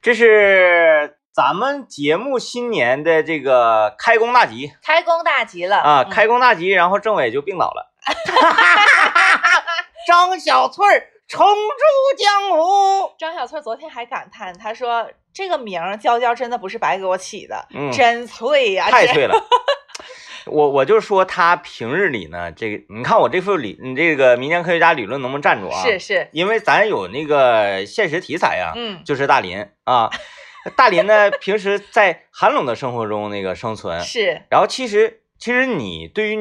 这是咱们节目新年的这个开工大吉开工大吉了啊，嗯开工大吉，然后政委就病倒了。张小翠儿重出江湖。张小翠昨天还感叹，她说这个名儿娇娇真的不是白给我起的，嗯真脆呀、这太脆了。我我就说他平日里呢，这个你看我这副理，你这个民间科学家理论能不能站住啊？是，是，因为咱有那个现实题材呀、嗯，就是大林啊。大林呢，平时在寒冷的生活中那个生存，是然后其实其实你对于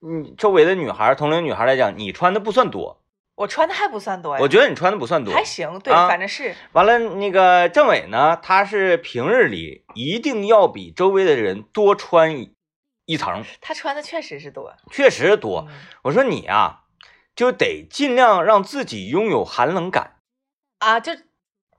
你周围的女孩、同龄女孩来讲，你穿的不算多，我穿的还不算多呀，我觉得你穿的不算多，还行，对，啊反正是完了，那个政委呢，他是平日里一定要比周围的人多穿一一层，他穿的确实是多，确实多。嗯我说你啊，就得尽量让自己拥有寒冷感。啊，就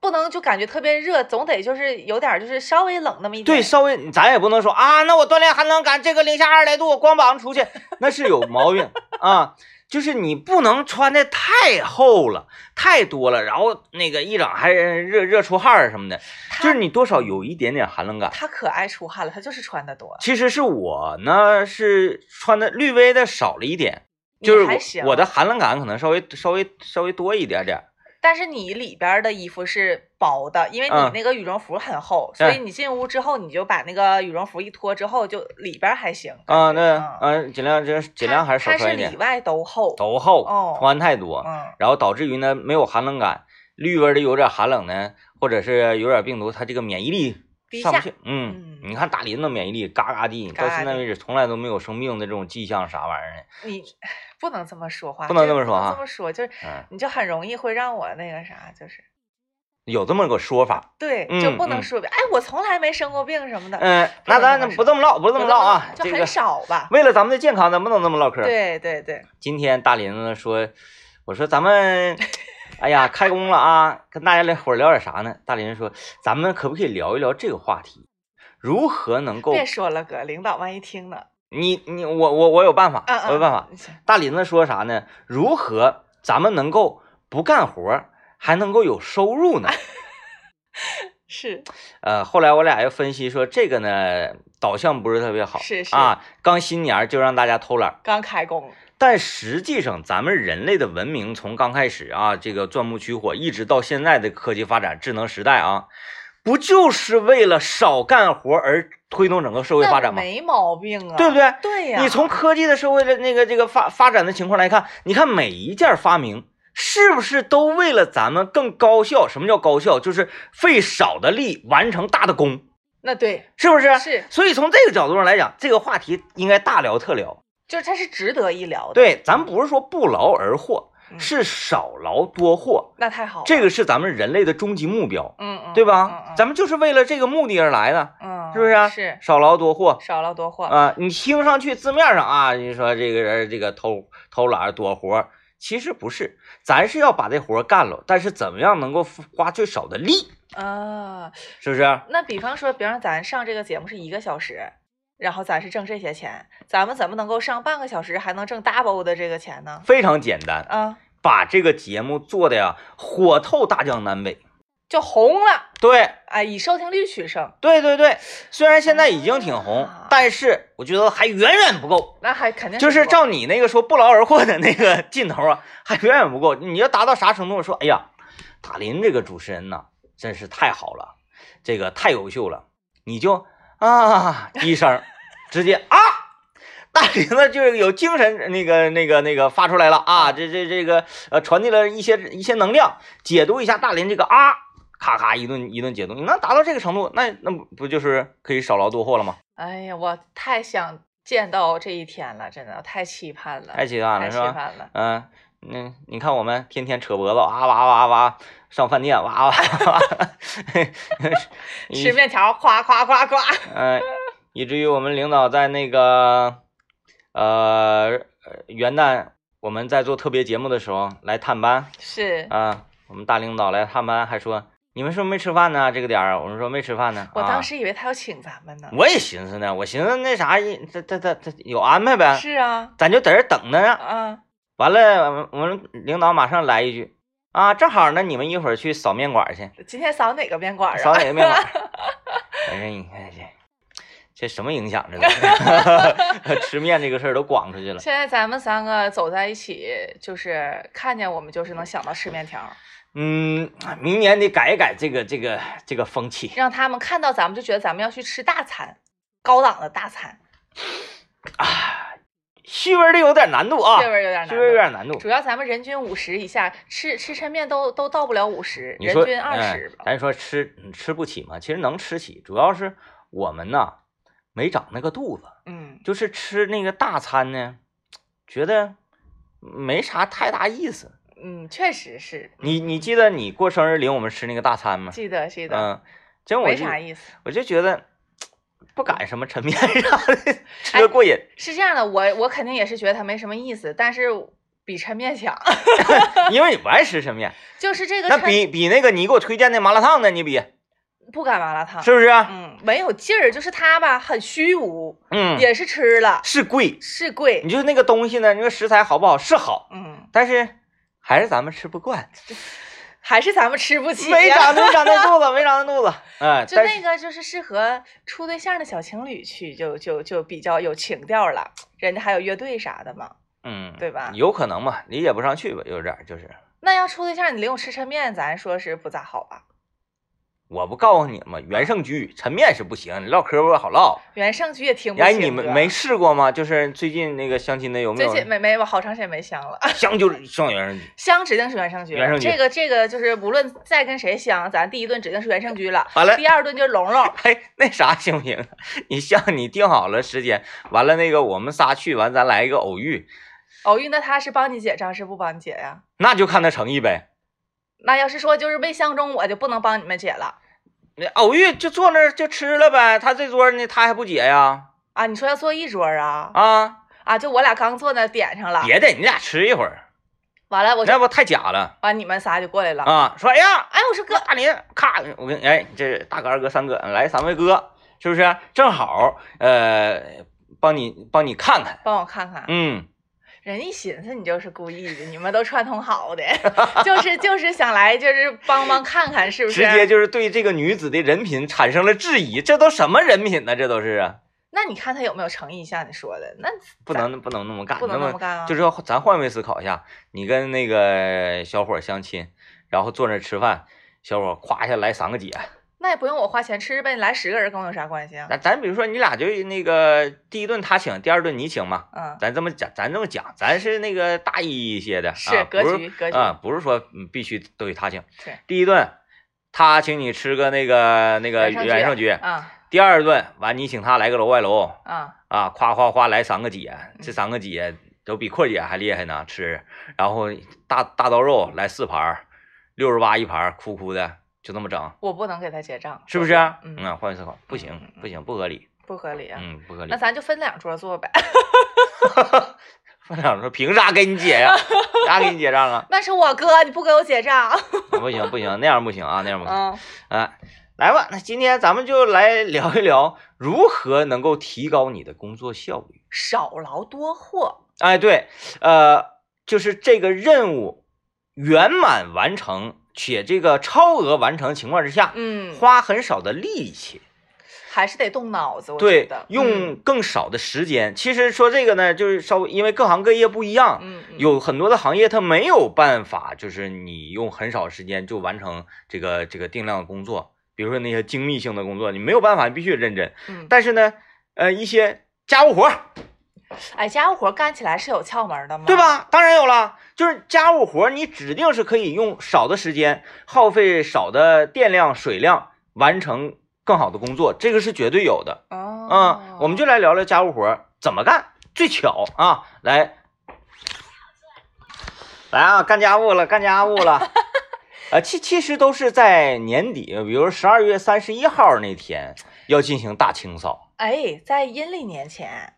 不能就感觉特别热，总得就是有点就是稍微冷那么一点，对，稍微咱也不能说啊，那我锻炼寒冷感，这个零下二十来度，我光膀子出去，那是有毛病 啊。就是你不能穿的太厚了，太多了，然后那个一整还热热出汗什么的，就是你多少有一点点寒冷感。他可爱出汗了，他就是穿的多，其实是我呢，是穿的略微的少了一点，就是我的寒冷感可能稍微稍微稍微多一点点。但是你里边的衣服是薄的，因为你嗯。那个羽绒服很厚，对所以你进屋之后，你就把那个羽绒服一脱之后，就里边还行啊，感觉那嗯，尽量这尽量还是少它穿一点，是里外都厚，都厚，哦穿太多，嗯，然后导致于呢没有寒冷感，略微的有点寒冷呢，或者是有点病毒，它这个免疫力上不去。嗯嗯，你看大林的免疫力嘎嘎地，嘎嘎地到现在为止从来都没有生病的这种迹象，啥玩意儿的。你 不能这么说话，不能这么说啊这么说就是嗯，你就很容易会让我那个啥，就是有这么个说法。对，嗯就不能嗯说哎，我从来没生过病什么的，嗯，那咱不这么唠，不这么唠啊。就很这个少吧。为了咱们的健康，咱不能这么唠嗑。对对对，今天大林子说，我说咱们，哎呀，开工了啊，跟大家来伙聊点啥呢？大林说，咱们可不可以聊一聊这个话题？如何能够别说了哥，领导万一听呢。你你我我我有办法，我有办法。行大林子说啥呢？如何咱们能够不干活还能够有收入呢？是呃，后来我俩又分析说，这个呢导向不是特别好，是是啊，刚新年就让大家偷懒。刚开工，但实际上，咱们人类的文明从刚开始啊，这个钻木取火，一直到现在的科技发展、智能时代啊，不就是为了少干活而推动整个社会发展吗？没毛病啊，对不对？对呀，你从科技的社会的那个这个发发展的情况来看，你看每一件发明是不是都为了咱们更高效？什么叫高效？就是费少的力完成大的功，那对是不是？是，所以从这个角度上来讲，这个话题应该大聊特聊。就是它是值得一聊的。对，咱不是说不劳而获，嗯是少劳多获，那太好了，这个是咱们人类的终极目标，嗯嗯，对吧？嗯嗯咱们就是为了这个目的而来的，嗯是不是啊？是少劳多获少劳多获，啊、你听上去字面上啊，你说这个人这个偷偷懒多活，其实不是，咱是要把这活干了，但是怎么样能够花最少的力，啊，是不是？那比方说，比方咱上这个节目是一个小时，然后咱是挣这些钱，咱们怎么能够上半个小时还能挣 double 的这个钱呢？非常简单，啊，把这个节目做的呀火透大江南北。就红了，对，哎，以收听率取胜，对对对，虽然现在已经挺红，啊但是我觉得还远远不够。那还肯定就是照你那个说不劳而获的那个 劲头啊，还远远不够。你要达到啥程度？说，哎呀，大林这个主持人呐，真是太好了，这个太优秀了。你就啊一声，直接啊，大林子就是有精神，那个那个那个发出来了啊，这这这个呃传递了一些一些能量，解读一下大林这个啊，咔咔一顿一顿解读。你能达到这个程度，那那不不就是可以少劳多获了吗？哎呀，我太想见到这一天了，真的太期盼了，太期待太期了是吧？盼了。嗯，那你看我们天天扯脖子，哇哇哇哇，上饭店哇哇哇，吃面 条，夸夸夸夸。嗯，以至于我们领导在那个呃元旦我们在做特别节目的时候来探班是啊，我们大领导来探班还说你们是不是没吃饭呢？这个点儿，我们说没吃饭呢。啊我当时以为他要请咱们呢。我也寻思呢，我寻思那啥，他他他他有安排呗，是啊，咱就在这等着呢。啊，完了，我们领导马上来一句：“啊，正好呢，你们一会儿去扫面馆去，今天扫哪个面馆啊扫啊？哪个面馆？反正你看这这什么影响这都是吃面这个事儿都广出去了。现在咱们三个走在一起，就是看见我们就是能想到吃面条，嗯，明年得改一改这个这个这个风气让他们看到咱们就觉得咱们要去吃大餐，高档的大餐，啊，细微的有点难度啊，这味儿有点难细微有度。点难度。主要咱们人均五十以下，吃吃抻面都都到不了五十，人均二哎十。咱说吃嗯吃不起嘛，其实能吃起，主要是我们呐没长那个肚子，嗯，就是吃那个大餐呢，觉得没啥太大意思。嗯，确实是，你你记得你过生日领我们吃那个大餐吗？记得记得，嗯，真我没就啥意思。我就觉得不敢什么抻面啥的，吃个过瘾。是这样的，我我肯定也是觉得它没什么意思，但是比抻面强 因为你不爱吃抻面，就是这个抻那比比那个你给我推荐的麻辣烫呢，你比不敢麻辣烫，是不是？嗯，没有劲儿，就是它吧很虚无，嗯，也是吃了是贵。是贵你，就是那个东西呢，那个食材好不好是好，嗯，但是还是咱们吃不惯，还是咱们吃不起没呀。长没长那肚子，没长那肚子。哎，就那个就是适合处对象的小情侣去，就就就比较有情调了。人家还有乐队啥的嘛。嗯，对吧有可能嘛，理解不上去吧，有点就是。那要处对象，你领我吃抻面，咱说是不咋好吧？我不告诉你吗？原盛居抻面是不行，唠嗑不好唠。原盛居也听不清哎，你们没试过吗？就是最近那个相亲的有没最有近没没我好长时间没相了，相就是上原盛居？相指定是原盛居居这个这个就是无论再跟谁相，咱第一顿指定是原盛居了，完了，第二顿就是龙龙。哎，那啥行不行？你像你定好了时间，完了那个我们仨去完，咱来一个偶遇，偶遇那他是帮你结账是不帮你结呀？那就看他诚意呗。那要是说就是未相中，我就不能帮你们解了那偶遇就坐那儿就吃了呗，他这桌呢他还不解呀？啊？你说要坐一桌啊？啊，啊，就我俩刚坐那点上了，别的你俩吃一会儿，完了我就那不太假了完你们仨就过来了。啊？说哎呀，哎，我说哥，大林，咔，我跟哎，这大哥、二哥、三哥来三位哥，是不是？正好呃，帮你帮你看看，帮我看看。嗯，人一寻思你就是故意的，你们都串通好的，就是就是想来就是帮帮看看是不是？直接就是对这个女子的人品产生了质疑，这都什么人品呢？这都是啊，那你看他有没有诚意？像你说的，那不能不能那么干，不能那那么干啊就是说咱换位思考一下，你跟那个小伙相亲，然后坐那吃饭，小伙儿夸一下来三个姐，那也不用我花钱吃呗，你来十个人跟我有啥关系啊？咱咱比如说你俩就那个第一顿他请，第二顿你请嘛，嗯，咱这么讲，咱这么讲，咱是那个大意一些的，是啊、格不局格局啊、不是说嗯必须都得他请是。第一顿他请你吃个那个那个原盛居原盛居，啊第二顿完你请他来个楼外楼啊，啊，夸夸夸来三个姐，嗯这三个姐都比阔姐还厉害呢，吃，然后大大刀肉来四盘儿，六十八一盘儿，哭哭的就这么整，我不能给他结账，是不是？嗯，啊，换位思考，不行不行，不合理，不合理啊。嗯，不合理那。咱就分两桌坐呗。分两桌凭啥给你结呀？啥给你结账啊？那是我哥，你不给我结账。不行不行，那样不行啊，那样不行。嗯，啊，来吧，那今天咱们就来聊一聊如何能够提高你的工作效率。少劳多获。哎，对，呃，就是这个任务圆满完成且这个超额完成情况之下，嗯，花很少的力气，还是得动脑子，我觉对得，用更少的时间。其实说这个呢，就是稍微因为各行各业不一样，嗯，嗯，有很多的行业它没有办法，就是你用很少时间就完成这个这个定量的工作，比如说那些精密性的工作，你没有办法，你必须得认真。嗯，但是呢，呃，一些家务活儿，哎，家务活干起来是有窍门的吗？对？吧？当然有了，就是家务活儿，你指定是可以用少的时间，耗费少的电量、水量，完成更好的工作，这个是绝对有的。哦，嗯，我们就来聊聊家务活儿怎么干最巧啊！来，来啊，干家务了，干家务了。呃，其其实都是在年底，比如十二月三十一号那天要进行大清扫，哎，在阴历年前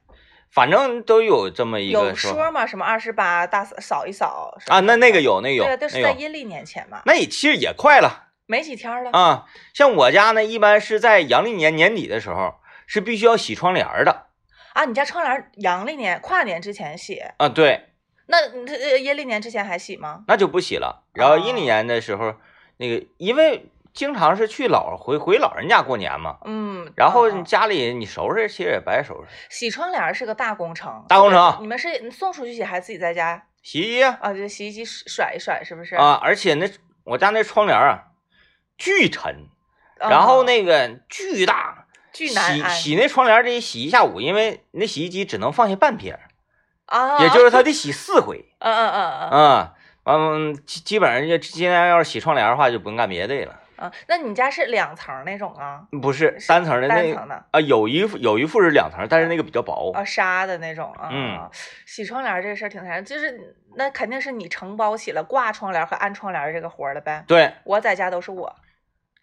反正都有这么一个说法说吗？什么二十八大扫扫一扫啊。那那个有，那个有，对啊，都是，在阴历年前嘛，那也其实也快了没几天了。啊。像我家呢，一般是在阳历年年底的时候是必须要洗窗帘的啊，你家窗帘阳历年跨年之前洗，啊。对，那你这呃阴历年之前还洗吗？那就不洗了。然后阴历哦年的时候，那个因为经常是去老回回老人家过年嘛，嗯，然后你家里你收拾其实也白收拾，洗窗帘是个大工程，大工程。你们是送出去洗还是自己在家？洗衣机啊。啊？就洗衣机甩一甩，是不是？啊，而且那我家那窗帘啊巨沉，嗯，然后那个巨大，巨难洗洗那窗帘得洗一下午，因为那洗衣机只能放下半撇，啊，也就是它得洗四回。嗯嗯嗯嗯。啊。嗯，基基本上就今天要是洗窗帘的话，就不用干别的了。嗯，那你家是两层那种啊？不是是单层的那单层的啊，有一副有一副是两层，但是那个比较薄。啊，纱的那种啊。嗯，洗窗帘这事儿挺难，就是那肯定是你承包起了挂窗帘和安窗帘这个活儿了呗。对，我在家都是我，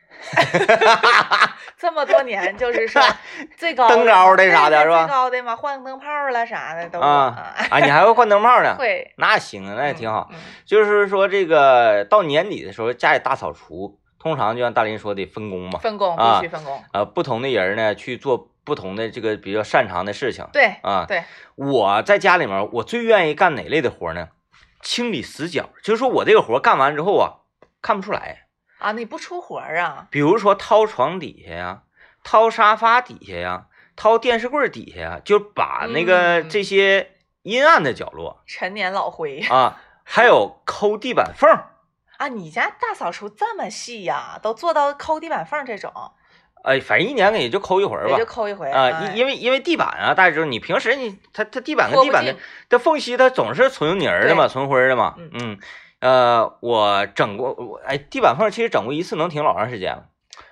这么多年就是说 最高灯高的啥的是吧最高的嘛，换灯泡了啥的都啊啊，你还会换灯泡呢？会，那行啊，那也挺好。嗯。嗯就是说这个到年底的时候，家里大扫除，通常就像大林说的分工嘛，分工啊必须分工，呃，不同的人呢去做不同的这个比较擅长的事情对啊。对，我在家里面，我最愿意干哪类的活呢？清理死角，就是说我这个活干完之后啊，看不出来。啊，你不出活啊？比如说掏床底下呀，掏沙发底下呀，掏电视柜底下呀，就把那个嗯这些阴暗的角落陈年老灰啊，还有抠地板缝儿，啊！你家大扫除这么细呀，都做到抠地板缝这种，哎，反正一年也就抠一回吧也就。抠一回啊，哎因因为因为地板啊，大家知道，你平时你它它地板跟地板的这缝隙，它总是存泥儿的嘛，存灰儿的嘛。嗯嗯，呃，我整过，我哎，地板缝其实整过一次能挺老长时间了。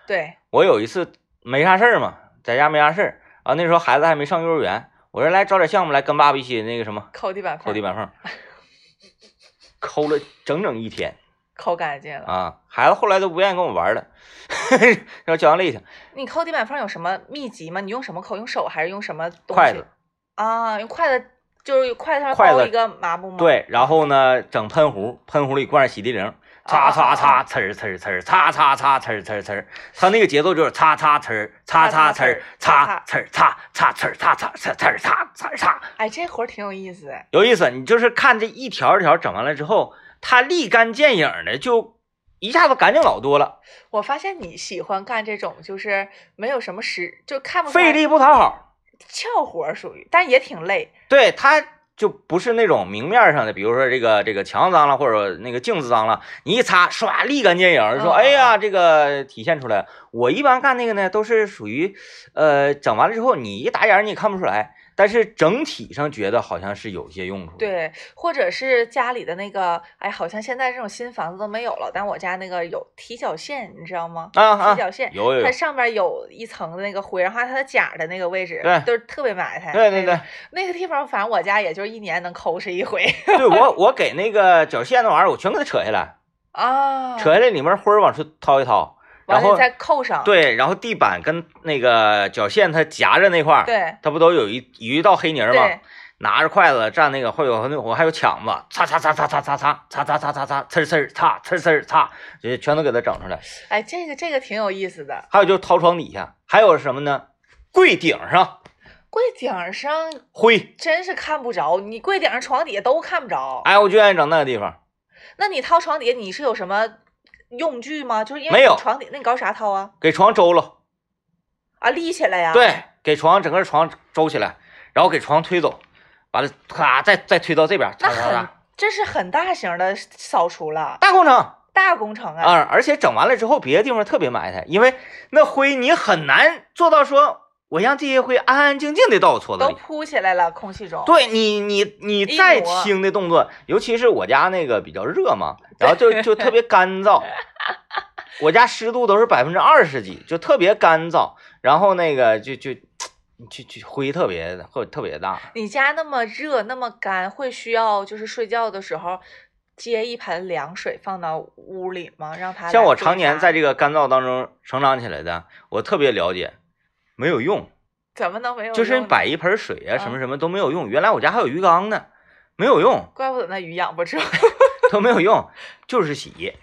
对，我有一次没啥事儿嘛，在家没啥事儿啊，那时候孩子还没上幼儿园，我说来找点项目来跟爸爸一起那个什么抠地板缝，抠地板缝，抠了整整一天抠干净了。啊，孩子后来都不愿意跟我玩了，要教养累挺。你抠地板缝有什么秘籍吗？你用什么抠？用手还是用什么东西？筷子啊，用筷子，就是筷子上筷子包一个抹布吗？，对，然后呢，整喷壶，喷壶里灌上洗涤灵，擦擦擦，呲儿呲儿呲儿，擦擦擦，呲儿呲儿呲儿，它那个节奏就是擦擦呲儿，擦擦呲儿，擦呲儿，擦擦呲儿，擦擦呲呲儿，擦擦擦。哎，这活儿挺有意思。有意思，你就是看这一条一条整完了之后，它立竿见影的就一下子干净老多了，我发现你喜欢干这种，就是没有什么实，就看不费力不讨好。俏活儿属于，但也挺累。对，它就不是那种明面上的，比如说这个这个墙脏了，或者那个镜子脏了，你一擦唰立竿见影，说嗯哎呀这个体现出来。我一般干那个呢，都是属于呃整完了之后，你一打眼儿你也看不出来，但是整体上觉得好像是有些用处。，对，或者是家里的那个，哎，好像现在这种新房子都没有了，但我家那个有踢脚线，你知道吗？啊啊踢脚线，有有有它，上边有一层的那个灰，然后它的甲的那个位置，对都是特别埋汰。对对对那个，，那个地方，反正我家也就是一年能抠哧一回对我 我给那个脚线那玩意儿，我全给它扯下来，啊，扯下来里面灰儿往出掏一掏，然后再扣上。对，然后地板跟那个脚线它夹着那块儿，对它不都有一有一道黑泥儿吗？拿着筷子蘸那个，会有那我还有抢子，擦擦擦擦擦擦擦擦擦擦擦擦，呲呲擦呲呲擦，这全都给它整出来。哎，这个这个挺有意思的。还有就是掏床底下，还有什么呢？柜顶上柜顶上灰，真是看不着，你柜顶上、床底下都看不着。哎，我就愿意整那个地方。那你掏床底下，你是有什么用具吗？就是因为没有你床底，那你搞啥掏啊？给床周了，啊，立起来呀？对，给床整个床周起来，然后给床推走，完了咔再再推到这边，那很这是很大型的扫除了，大工程大工程啊！啊！而且整完了之后，别的地方特别埋汰，因为那灰你很难做到说我让这些灰安安静静的到我搓子都。铺起来了，空气中。对你，你你再轻的动作，尤其是我家那个比较热嘛，然后就就特别干燥，我家湿度都是百分之二十几，就特别干燥，然后那个就就就就灰特别会特别大。你家那么热那么干，会需要就是睡觉的时候接一盆凉水放到屋里吗？让它像我常年在这个干燥当中成长起来的，我特别了解，没有用，怎么能没有用？就是你摆一盆水啊，什么嗯什么都没有用。原来我家还有鱼缸呢，没有用，怪不得那鱼养不住。都没有用，就是洗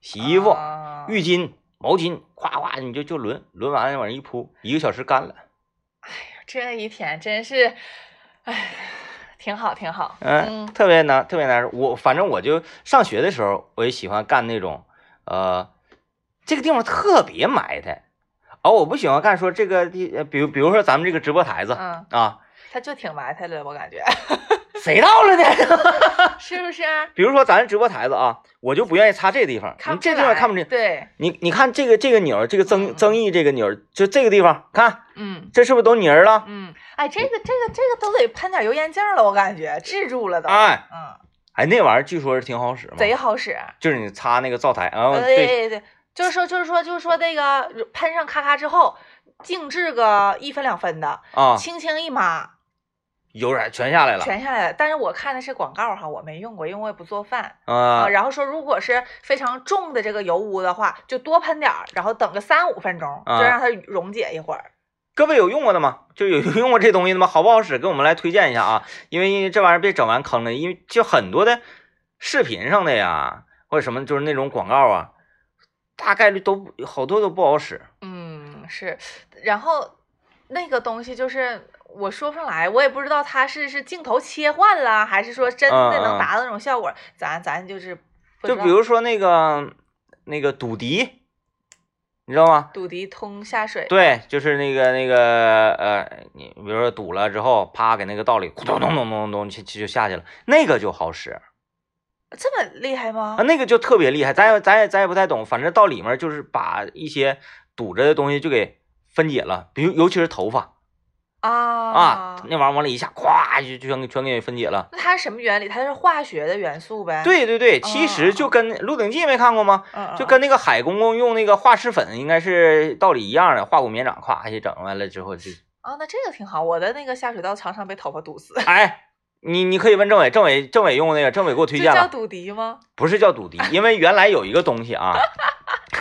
洗衣服。啊浴巾、毛巾，夸夸你就就轮轮完了往上一铺，一个小时干了。哎呀这一天真是，哎，挺好，挺好。嗯，特别难，特别难受。我反正我就上学的时候，我也喜欢干那种，呃，这个地方特别埋汰。哦，我不喜欢干说这个地，比如比如说咱们这个直播台子，嗯啊，他就挺埋汰的，我感觉。谁到了呢？是不是？比如说咱直播台子啊，我就不愿意擦这个地方，你这地方看不见。对，你你看这个这个钮，这个增增益这个钮，就这个地方，看，嗯，这是不是都泥了？嗯，哎，这个这个这个都得喷点油烟净了，我感觉治住了都。哎，嗯，哎，那玩意儿据说是挺好使嘛，贼好使。就是你擦那个灶台，然后对对对，就是说就是说就是说那个喷上咔咔之后，静置个一分两分的啊，轻轻一抹。油染全下来了，全下来了。但是我看的是广告哈，我没用过，因为我也不做饭啊。然后说，如果是非常重的这个油污的话，就多喷点儿，然后等个三五分钟，就让它溶解一会儿。各位有用过的吗？就 有用过这东西的吗？好不好使？给我们来推荐一下啊！因为这玩意儿别整完坑了，因为就很多的视频上的呀，或者什么就是那种广告啊，大概率都好多都不好使。嗯，是。然后那个东西就是。我说不上来，我也不知道它是是镜头切换了，还是说真的能达到那种效果。咱咱就是，就比如说那个那个堵迪，你知道吗？堵迪通下水。对，就是那个那个呃，你比如说堵了之后，啪给那个道里咚咚咚咚咚咚就就下去了，那个就好使。这么厉害吗？啊，那个就特别厉害，咱也咱也咱也不太懂，反正到里面就是把一些堵着的东西就给分解了，比如尤其是头发。啊啊！那玩意儿往里一下，咵就就全给全给分解了。那它是什么原理？它是化学的元素呗？对对对，其实就跟《鹿鼎记》没看过吗？就跟那个海公公用那个化石粉，应该是道理一样的。化骨绵掌，咵一整完了之后就啊，那这个挺好。我的那个下水道常常被头发堵死。哎，你你可以问政委，政委政委用那个，政委给我推荐了。叫赌迪吗？不是叫堵迪，因为原来有一个东西啊。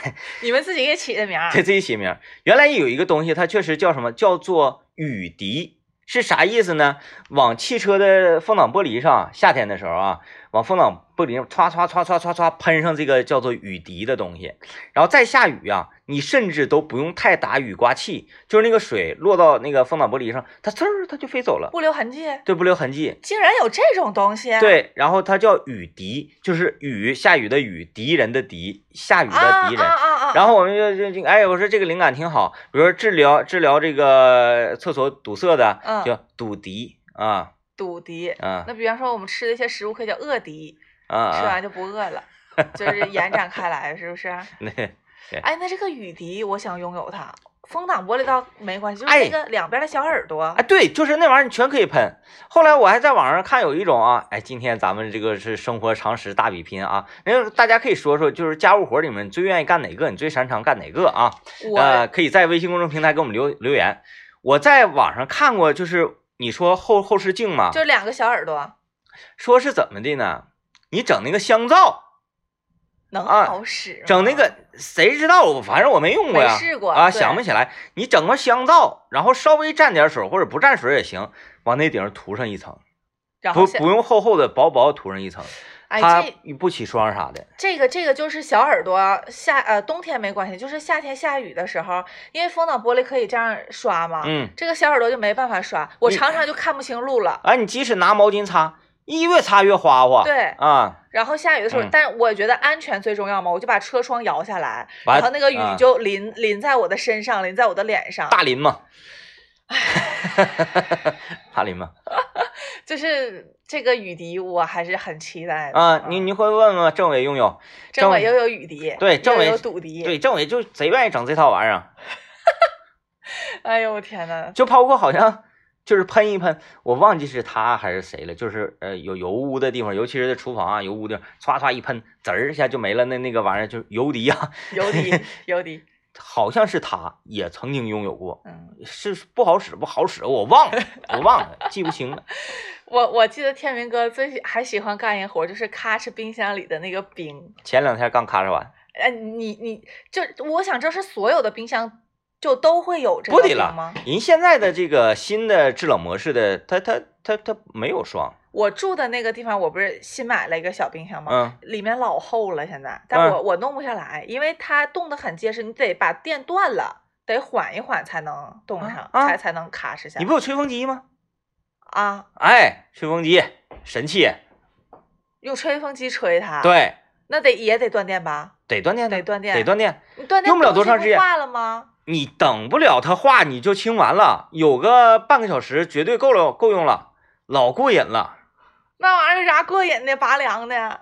你们自己给起的名儿？给自己起名。原来有一个东西，它确实叫什么？叫做雨滴。是啥意思呢？往汽车的风挡玻璃上，夏天的时候啊，往风挡玻璃上唰唰唰唰唰唰喷上这个叫做雨滴的东西，然后再下雨啊。你甚至都不用太打雨刮器，就是那个水落到那个风挡玻璃上，它呲儿它就飞走了，不留痕迹。对，不留痕迹。竟然有这种东西。对，然后它叫雨滴，就是雨下雨的雨，敌人的敌，下雨的敌人。啊啊啊！然后我们就就就哎，我说这个灵感挺好，比如说治疗治疗这个厕所堵塞的，叫堵敌啊，堵敌啊。那比方说我们吃的一些食物可以叫饿敌，啊，吃完就不饿了，就是延展开来，是不是？那。哎，那这个雨笛，我想拥有它。风挡玻璃倒没关系，就是那个两边的小耳朵。哎，对，就是那玩意儿，你全可以喷。后来我还在网上看有一种啊，哎，今天咱们这个是生活常识大比拼啊，那大家可以说说，就是家务活里面你最愿意干哪个，你最擅长干哪个啊？呃，可以在微信公众平台给我们留留言。我在网上看过，就是你说后后视镜嘛，就两个小耳朵，说是怎么的呢？你整那个香皂。能好使？整那个谁知道？反正我没用过呀，试过啊，想不起来。你整个香皂，然后稍微蘸点水或者不蘸水也行，往那顶上涂上一层，不不用厚厚的，薄薄涂上一层，它不起霜啥的。这个这个就是小耳朵，夏呃冬天没关系，就是夏天下雨的时候，因为风挡玻璃可以这样刷嘛，嗯，这个小耳朵就没办法刷，我常常就看不清路了。啊，你即使拿毛巾擦。一越擦越花花，对啊，然后下雨的时候，但我觉得安全最重要嘛，我就把车窗摇下来，然后那个雨就淋淋在我的身上，淋在我的脸上，大淋嘛，大淋嘛，就是这个雨滴，我还是很期待的啊。你你会问问政委拥有，政委又有雨滴，对，政委有堵滴，对，政委就贼愿意整这套玩意儿。哎呦我天呐，就包括好像。就是喷一喷，我忘记是他还是谁了。就是呃有油污的地方，尤其是在厨房啊，油污地方，唰唰一喷，滋儿一下就没了。那那个玩意儿就是油滴啊，油滴，油滴，好像是他也曾经拥有过，嗯，是不好使不好使，我忘了，我忘了，记不清了。我我记得天明哥最还喜欢干一活，就是咔哧冰箱里的那个冰。前两天刚咔哧完。哎，你你就我想知道是所有的冰箱。就都会有这个不了吗？您现在的这个新的制冷模式的，它它它它没有霜。我住的那个地方，我不是新买了一个小冰箱吗？嗯，里面老厚了，现在，但我我弄不下来，因为它冻得很结实，你得把电断了，得缓一缓才能冻上，才才能卡实下。你不有吹风机吗？啊，哎，吹风机神器，用吹风机吹它，，对，那得也得断电吧？得断电，得断电，得断电。你断电用不了多长时间化了吗？你等不了他化，你就清完了，有个半个小时绝对够了，够用了，老过瘾了。那玩意儿有啥过瘾的？拔凉的，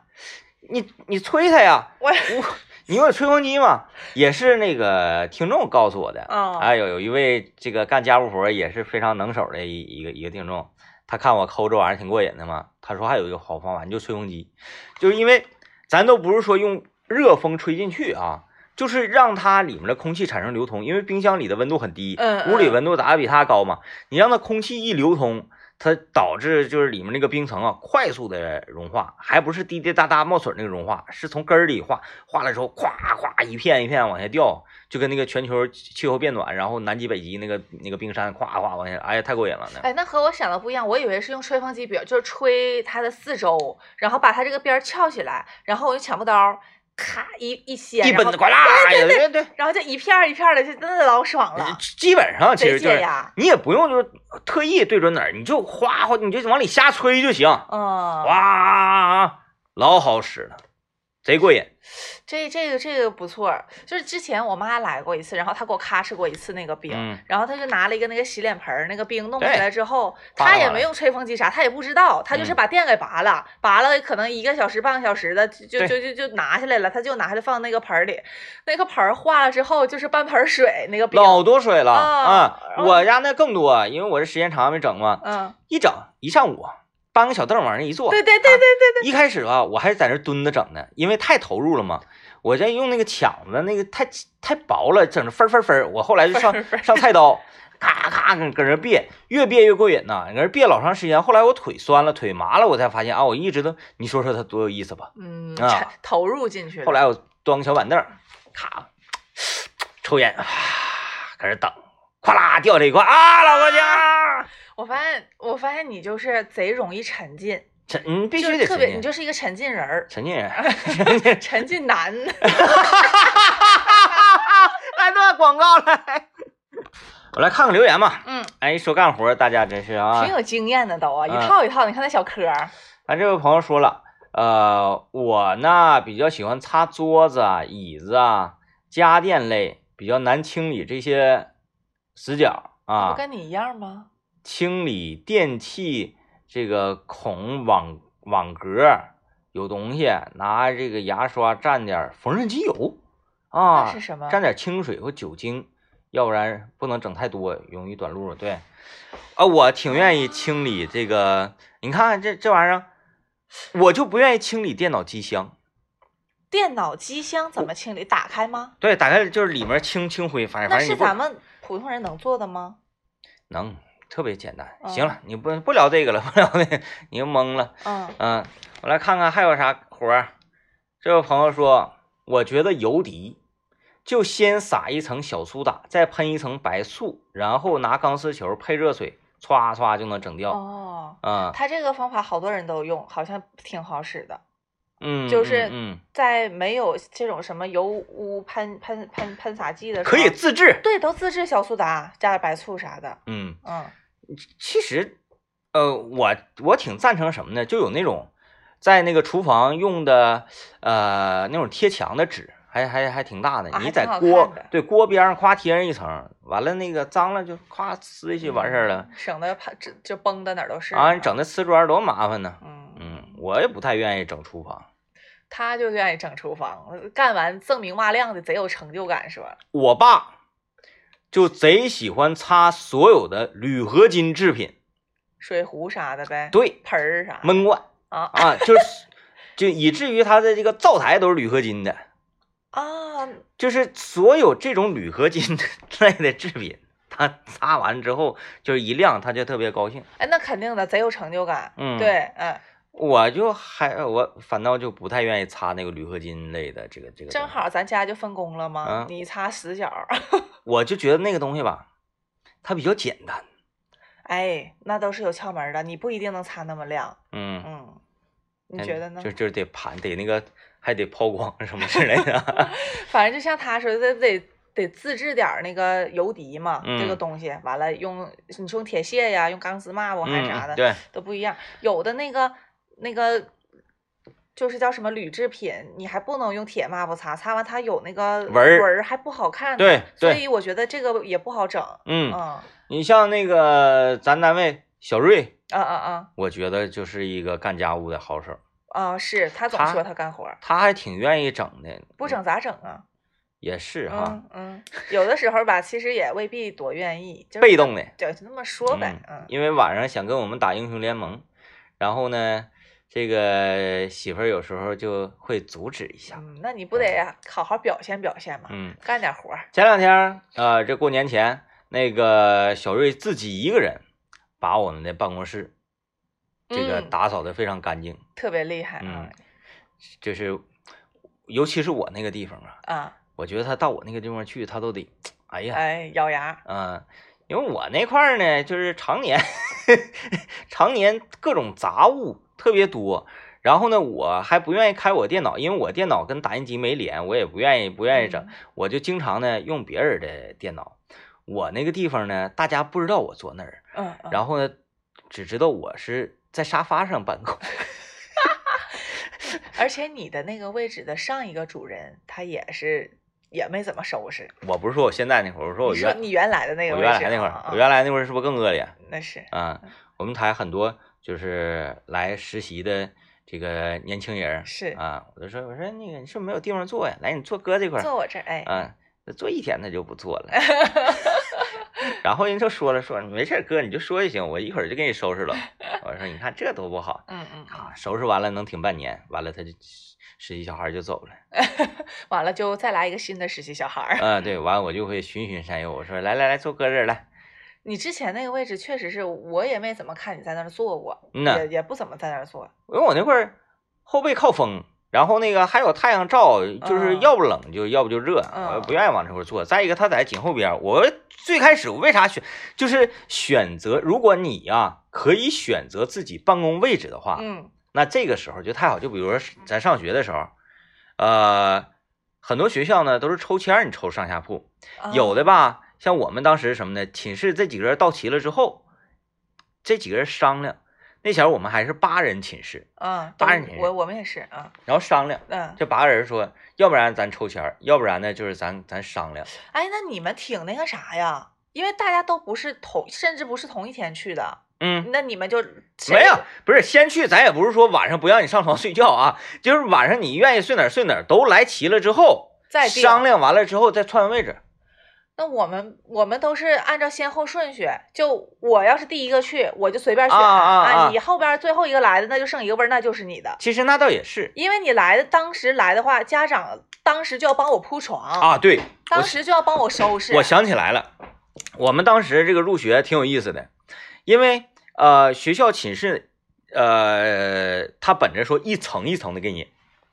你你吹它呀，我我你有吹风机吗？也是那个听众告诉我的，嗯还有有一位这个干家务活也是非常能手的一一个一个听众，他看我抠这玩意儿挺过瘾的嘛，他说还有一个好方法，你就吹风机，就是因为咱都不是说用热风吹进去啊，就是让它里面的空气产生流通，因为冰箱里的温度很低，嗯屋里嗯温度咋的比它高嘛，你让它空气一流通。它导致就是里面那个冰层啊快速的融化，还不是滴滴答答冒水那个融化，是从根儿里化，化了之后咵咵一片一片往下掉，就跟那个全球气候变暖，然后南极北极那个那个冰山咵咵往下，哎呀太过瘾了呢。哎，那和我想的不一样，我以为是用吹风机，比如就是吹它的四周，然后把它这个边儿翘起来，然后我用抢不刀，咔一一掀，一奔子呱啦，对对对，然后就一片一片的，就真的老爽了，基本上其实就是。你也不用就是特意对准哪儿，你就哗哗你就往里瞎吹就行，嗯，哇，老好使了，贼过瘾。这这个这个不错，就是之前我妈来过一次，然后她给我咔哧过一次那个冰，嗯。然后她就拿了一个那个洗脸盆儿，那个冰弄起来之后，她也没用吹风机啥，她也不知道，她就是嗯。把电给拔了，拔了可能一个小时半个小时的，就就就就就拿下来了，她就拿下来放那个盆儿里，那个盆儿化了之后就是半盆水那个冰，老多水了啊嗯我家那更多，因为我这时间长没整嘛，嗯，一整一上午，搬个小凳往那一坐。对对对对对对，一开始吧，我还是在那蹲着整呢，因为太投入了嘛。我这用那个抢子，那个太太薄了，整的分分分。我后来就上上菜刀，咔咔搁搁那别，越别越过瘾呐，搁那别老长时间。后来我腿酸了，腿麻了，我才发现啊，我一直都，你说说它多有意思吧。嗯，啊投入进去了，后来我端个小板凳，咔，抽烟，啊，搁这等，咵啦掉这一块啊，老哥家，我发现我发现你就是贼容易沉浸，沉，你必须得特别，你就是一个沉浸人儿，沉浸人。沉浸男。来段广告来，我来看看留言吧。嗯，哎，说干活，大家真是啊挺。有经验的都啊，一嗯套一套。你看那小科儿，咱这位朋友说了，呃，我呢比较喜欢擦桌子啊、椅子啊、家电类比较难清理这些死角啊不啊，跟你一样吗？清理电器这个孔网网格有东西，拿这个牙刷蘸点缝纫机油啊，那是什么蘸点清水或酒精，要不然不能整太多，容易短路。对，啊，我挺愿意清理这个，你看这这玩意儿，我就不愿意清理电脑机箱。电脑机箱怎么清理？打开吗？对，打开就是里面清清灰，反正那是咱们普通人能做的吗？能特别简单。嗯行了，你不不聊这个了，不聊那个，你又懵了。嗯，嗯，我来看看还有啥活儿。这位朋友说，我觉得油底就先撒一层小苏打，再喷一层白醋，然后拿钢丝球配热水，歘歘就能整掉。哦，嗯他这个方法好多人都用，好像挺好使的。嗯，就是嗯，在没有这种什么油污喷喷喷喷洒剂的嗯时候，可以自制。对，都自制小苏打，加点白醋啥的。嗯，嗯，其实，呃，我我挺赞成什么呢？就有那种在那个厨房用的呃那种贴墙的纸，还还还挺大的。啊你在锅对锅边上夸贴上一层，完了那个脏了就夸撕下去完事儿了。嗯，省得怕这就崩的哪儿都是啊，你整那瓷砖多麻烦呢。嗯，嗯，我也不太愿意整厨房。他就愿意整厨房，干完锃明瓦亮的，贼有成就感，是吧？我爸就贼喜欢擦所有的铝合金制品，水壶啥的呗，对，盆儿啥闷罐啊啊，就是就以至于他的这个灶台都是铝合金的。啊，就是所有这种铝合金类的制品，他擦完之后就是一亮，他就特别高兴。哎，那肯定的，贼有成就感。嗯对，嗯，我就还我反倒就不太愿意擦那个铝合金类的这个这个。正，好咱家就分工了嘛，嗯你擦死角儿，我就觉得那个东西吧，它比较简单。哎，那都是有窍门的，你不一定能擦那么亮。嗯，嗯，你觉得呢？就就是得盘，得那个还得抛光什么之类的。反正就像他说的，得得自制点那个油滴嘛，这个嗯东西，完了用你说用铁屑呀，用钢丝抹布还是啥的，嗯对，都不一样。有的那个那个就是叫什么铝制品，你还不能用铁抹布擦，擦完它有那个纹儿纹儿还不好看。对对所以我觉得这个也不好整。嗯，嗯你像那个咱单位小瑞，啊啊啊我觉得就是一个干家务的好手，啊！是他总说他干活儿，他还挺愿意整的，不整咋整啊？也是哈，嗯嗯，有的时候吧，其实也未必多愿意，就是被动的。对，就那么说呗。嗯因为晚上想跟我们打英雄联盟，然后呢，这个媳妇儿有时候就会阻止一下。嗯，那你不得好好表现表现吗？嗯，干点活儿。前两天呃，这过年前，那个小瑞自己一个人把我们的办公室这个嗯打扫的非常干净，特别厉害啊嗯就是尤其是我那个地方啊，啊！我觉得他到我那个地方去，他都得，哎呀，哎，咬牙，嗯，因为我那块儿呢，就是常年 常年各种杂物特别多，然后呢，我还不愿意开我电脑，因为我电脑跟打印机没连，我也不愿意不愿意整，我就经常呢用别人的电脑。我那个地方呢，大家不知道我坐那儿，嗯，嗯然后呢，只知道我是在沙发上办公。而且你的那个位置的上一个主人，他也是也没怎么收拾。我不是说我现在那会儿，我说我你说原你原来的那个我位置，原来那会儿啊，我原来那会儿是不是更恶劣？那是啊，我们台很多就是来实习的这个年轻人儿是啊，我就说我说那个你是不是没有地方坐呀？来，你坐哥这块儿坐我这儿，哎，啊，那坐一天他就不坐了。然后人就说了说没事儿哥你就说就行，我一会儿就给你收拾了。我说你看这多不好嗯嗯嗯，啊，收拾完了能挺半年，完了他就实习小孩儿就走了。完了就再来一个新的实习小孩儿。啊，对，完了我就会循循善诱，我说来来来坐哥这儿来。你之前那个位置确实是我也没怎么看你在那儿坐过，嗯呐也也不怎么在那儿坐。因为我那块儿后背靠风，然后那个还有太阳照，就是嗯要不冷就要不就热，嗯我不愿意往这块儿坐。再一个，它在颈后边儿，我最开始我为啥选，就是选择，如果你呀、可以选择自己办公位置的话，嗯那这个时候就太好。就比如说咱上学的时候，呃，很多学校呢都是抽签儿，你抽上下铺，有的啊吧，像我们当时什么呢？寝室这几个人到齐了之后，这几个人商量，那前儿我们还是八人寝室，嗯，八人寝室我我们也是啊，然后商量，嗯，这八个人说，要不然咱抽签，要不然呢就是咱咱商量。哎，那你们挺那个啥呀？因为大家都不是同，甚至不是同一天去的，嗯，那你们就谁没有，不是先去，咱也不是说晚上不让你上床 睡觉啊，就是晚上你愿意睡哪儿睡哪儿，都来齐了之后，再商量完了之后再串位置。那我们我们都是按照先后顺序，就我要是第一个去，我就随便选啊啊啊你后边最后一个来的那就剩一个位儿，那就是你的，其实那倒也是因为你来的当时来的话，家长当时就要帮我铺床，啊，对，当时就要帮我收拾。我想起来了，我们当时这个入学挺有意思的，因为呃学校寝室呃他本着说一层一层的给你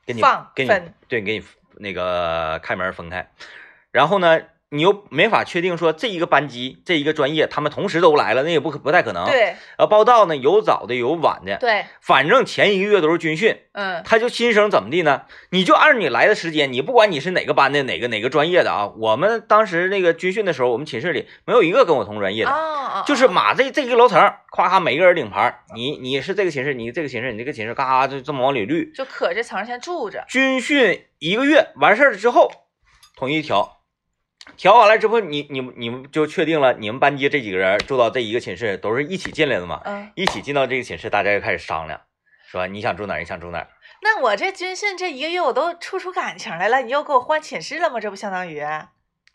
给你放给你分对给你那个开门分开，然后呢你又没法确定说这一个班级这一个专业他们同时都来了，那也不可不太可能。，对呃报道呢有早的有晚的，对，反正前一个月都是军训，嗯他就新生怎么地呢？你就按你来的时间，你不管你是哪个班的，哪个哪个专业的啊。我们当时那个军训的时候，我们寝室里没有一个跟我同专业的，啊啊，就是马这这一个楼层，夸咔每个人领牌，你你是这个寝室，你这个寝室，你这个寝室，嘎嘎就这么往里捋。就可这层先住着，军训一个月完事儿之后，统一调，调完了之后，你你们你们就确定了，你们班级这几个人住到这一个寝室，都是一起进来的嘛？嗯。一起进到这个寝室，大家就开始商量，说你想住哪儿，你想住哪儿。那我这军训这一个月我都处出感情来了，你又给我换寝室了吗？这不相当于啊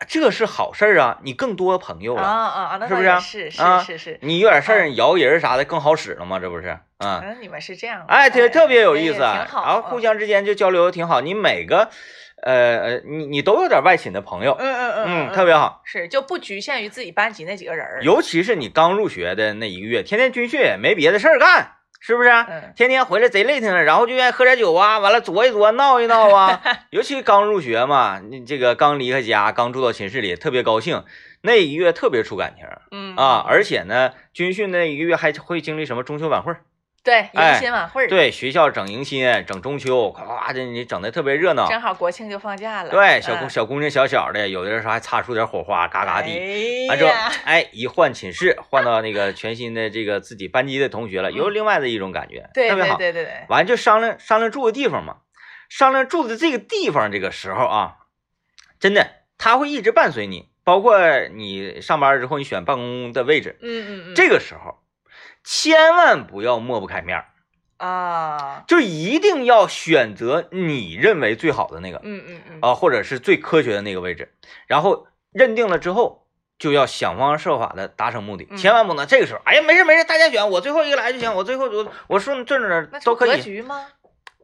这是好事儿啊，你更多朋友了。啊啊！那是不是是是啊是是，你有点事儿，摇人啥的更好使了吗？这不是？啊、嗯，你们是这样的，哎，特特别有意思啊，挺好，然后互相之间就交流挺好。你每个，呃呃，你你都有点外寝的朋友，嗯，嗯嗯嗯，特别好。是就不局限于自己班级那几个人儿，尤其是你刚入学的那一个月，天天军训，没别的事儿干，是不是？嗯天天回来贼累挺的，然后就愿意喝点酒啊，完了作一作，闹一闹啊。尤其刚入学嘛，你这个刚离开家，刚住到寝室里，特别高兴，那一个月特别出感情。嗯啊，而且呢，军训那一个月还会经历什么中秋晚会儿对，哎迎新晚会儿，对，学校整迎新、整中秋，夸夸夸的，你整的特别热闹。正好国庆就放假了。对，小姑嗯小姑娘小小的，有的时候还擦出点火花，嘎嘎的。哎完之后，，哎，一换寝室，换到那个全新的这个自己班级的同学了，有嗯另外的一种感觉，对特别好。对对对对，完就商量商量住的地方嘛，商量住的这个地方，这个时候啊，真的他会一直伴随你，包括你上班之后你选办公的位置，嗯嗯嗯，这个时候千万不要抹不开面儿，啊，就一定要选择你认为最好的那个。嗯嗯嗯，啊，或者是最科学的那个位置，然后认定了之后。就要想方设法的达成目的，嗯。千万不能。这个时候，哎呀，没事没事，大家选，我最后一个来就行，我最后我我顺顺着都可以。局吗？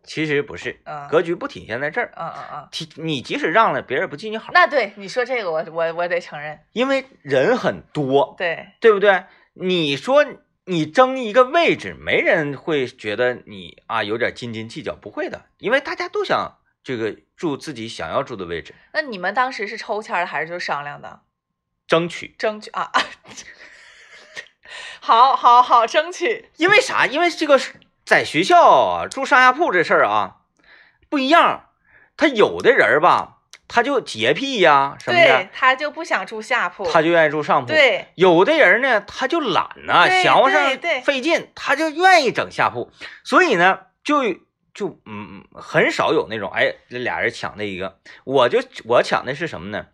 其实不是，嗯，格局不体现在这儿，嗯嗯嗯，体你即使让了别人不记你好，那对你说这个我我我得承认，因为人很多，对，对不对？你说你争一个位置，没人会觉得你啊有点斤斤计较，不会的，因为大家都想这个住自己想要住的位置，那你们当时是抽签的还是就商量的？争取。争取啊，好好好，争取，因为啥？因为这个在学校啊住上下铺这事儿啊不一样，他有的人吧，他就洁癖呀、什么的，他就不想住下铺，他就愿意住上铺。对，有的人呢，他就懒呐、对想往上费劲，他就愿意整下铺，所以呢，就就嗯很少有那种哎这俩人抢那一个，我就我抢的是什么呢？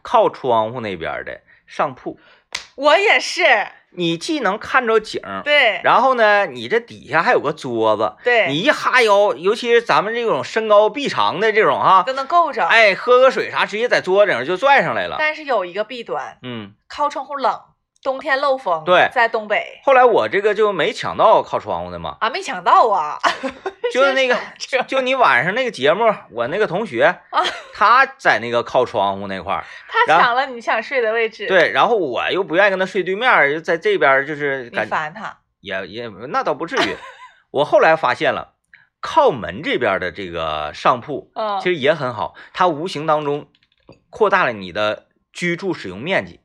靠窗户那边的上铺，我也是，你既能看着景，对然后呢，你这底下还有个桌子，对，你一哈腰，尤其是咱们这种身高臂长的这种哈，都能够着。哎，喝个水啥，直接在桌子顶上就拽上来了。但是有一个弊端，嗯，靠窗户冷，冬天漏风。对在东北后来我这个就没抢到靠窗户的嘛，啊，没抢到啊，就是那个就你晚上那个节目，我那个同学啊，他在那个靠窗户那块儿，他抢了你想睡的位置，，对，然后我又不愿意跟他睡对面儿，就在这边儿就是你感烦他，也也那倒不至于。我后来发现了，靠门这边的这个上铺嗯，其实也很好，它无形当中扩大了你的居住使用面积，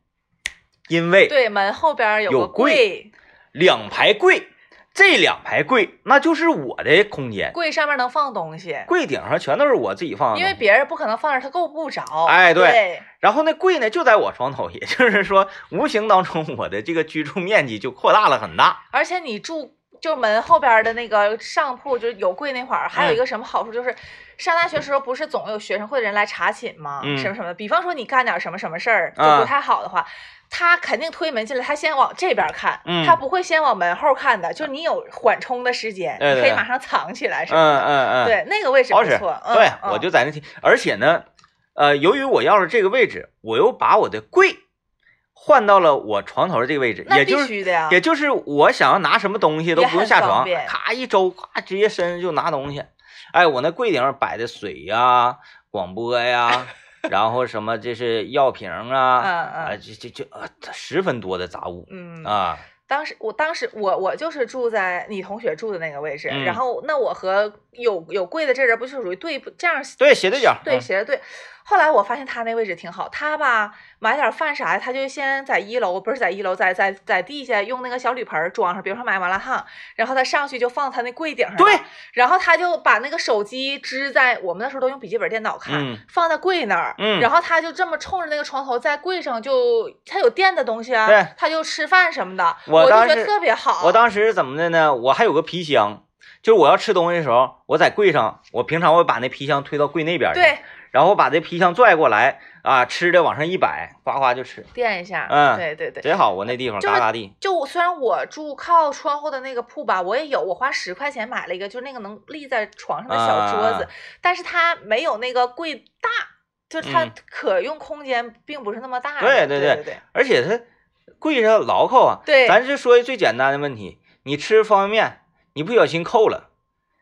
因为对，门后边有个柜柜，两排柜，这两排柜那就是我的空间，柜上面能放东西，柜顶上全都是我自己放的，因为别人不可能放那儿，他够不着。哎对对然后那柜呢就在我床头，也就是说，无形当中我的这个居住面积就扩大了很大。而且你住就门后边的那个上铺，就是有柜那块儿，还有一个嗯什么好处，就是上大学时候不是总有学生会的人来查寝吗？嗯什么什么的。比方说你干点什么什么事儿就啊不太好的话。他肯定推门进来，他先往这边看，嗯他不会先往门后看的。就是你有缓冲的时间，对对对你可以马上藏起来什么嗯的。嗯嗯，，对，那个位置。不错。嗯、对，嗯我就在那听，而且呢，呃，由于我要了这个位置，我又把我的柜换到了我床头的这个位置，也就是。也就是我想要拿什么东西都不用下床咔一周，咔直接伸就拿东西。哎，我那柜顶上摆的水呀、广播呀，然后什么这是药瓶啊，嗯啊，嗯这这这啊，十分多的杂物嗯啊，当时我当时我我就是住在你同学住的那个位置，嗯然后那我和有有柜的这人不就属于对不这样对，斜对角，对嗯斜着对。后来我发现他那位置挺好，他吧买点饭啥的，他就先在一楼，不是在一楼，在在在地下用那个小铝盆儿装上，比如说买麻辣烫，然后他上去就放他那柜顶上，对，然后他就把那个手机支在我们那时候都用笔记本电脑看，嗯放在柜那儿，嗯然后他就这么冲着那个床头，在柜上就他有电的东西啊，对他就吃饭什么的，我就觉得特别好。我当时是怎么的呢？我还有个皮箱，就是我要吃东西的时候，我在柜上，我平常会把那皮箱推到柜那边去，对，然后把这皮箱拽过来啊，吃的往上一摆，哗哗就吃，垫一下，嗯对对对。贼好。我那地方嘎嘎地，就我虽然我住靠窗户的那个铺吧，我也有，我花十块钱买了一个，就是那个能立在床上的小桌子，啊但是它没有那个柜大，就它嗯可用空间并不是那么大的。对对对对对对而且它柜上牢靠啊。对咱就说一最简单的问题，你吃方便面，你不小心扣了，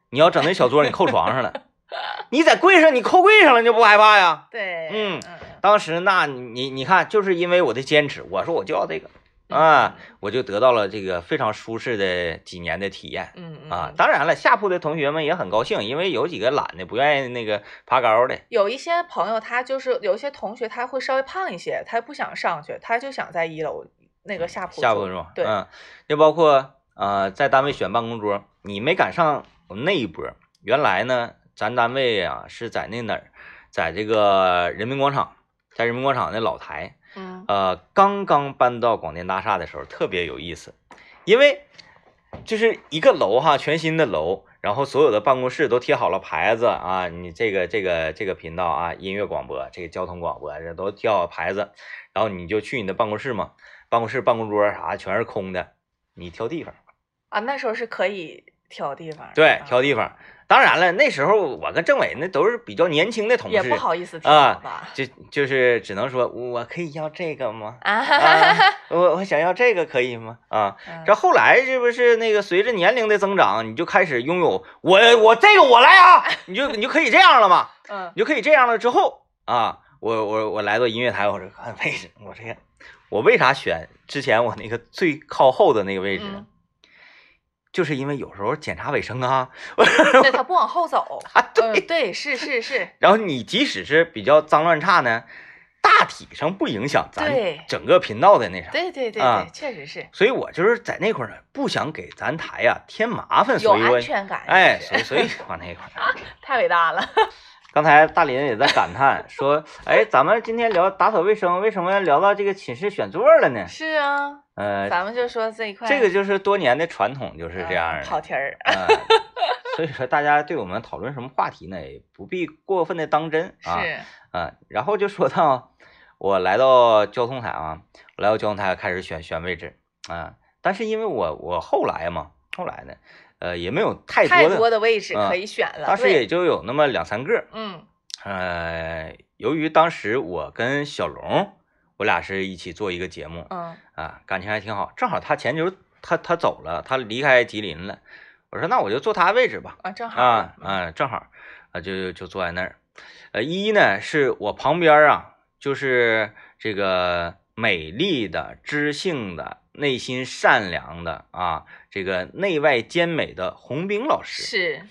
你要整那小桌，你扣床上了，你在柜上你扣柜上了，你就不害怕呀？对，嗯嗯当时那你你看，就是因为我的坚持，我说我就要这个啊，我就得到了这个非常舒适的几年的体验嗯嗯啊。嗯当然了，下铺的同学们也很高兴，因为有几个懒的不愿意那个爬高的，有一些朋友，他就是有一些同学，他会稍微胖一些，他不想上去，他就想在一楼那个下铺下铺是吧？对，嗯，就包括呃，在单位选办公桌，你没赶上我们那一波。原来呢，咱单位啊是在那哪儿，在这个人民广场，在人民广场那老台。嗯呃，刚刚搬到广电大厦的时候特别有意思，因为就是一个楼哈，全新的楼，然后所有的办公室都贴好了牌子啊，你这个这个这个频道啊，音乐广播，这个交通广播，这都贴好牌子，然后你就去你的办公室嘛，办公室办公桌啥全是空的，你挑地方，啊，那时候是可以挑地方，对，啊挑地方。当然了，那时候我跟政委那都是比较年轻的同事，也不好意思挑啊吧？就就是只能说我可以要这个吗？啊，啊，我我想要这个可以吗？啊，嗯这后来是不是那个随着年龄的增长，你就开始拥有我我这个我来啊，你就你就可以这样了嘛，嗯你就可以这样了之后啊，我我我来到音乐台，我说看位置，我这个我为啥选之前我那个最靠后的那个位置呢？嗯，就是因为有时候检查卫生啊，对他不往后走，啊对，对，是是是，然后你即使是比较脏乱差呢，大体上不影响咱整个频道的那啥。对对对确实是所以我就是在那块儿呢，不想给咱台呀、添麻烦，有所以我安全感，哎，所以所以往那块儿。太伟大了，刚才大林也在感叹 说，哎，咱们今天聊打扫卫生，为什么要聊到这个寝室选座了呢？是啊，呃，咱们就说这一块，这个就是多年的传统，就是这样。跑题儿，啊，所以说大家对我们讨论什么话题呢，也不必过分的当真啊。是，啊，然后就说到我来到交通台啊，我来到交通台开始选选位置啊，但是因为我我后来嘛，后来呢，呃，也没有太太多的，多的位置嗯可以选了，当时也就有那么两三个，嗯呃，由于当时我跟小龙，我俩是一起做一个节目嗯啊，感情还挺好，正好他前脚他他走了，他离开吉林了，我说那我就坐他位置吧，啊，正好啊啊，正好啊，就就坐在那儿。呃，一呢是我旁边啊，就是这个美丽的、知性的、内心善良的啊，这个内外兼美的洪兵老师。是，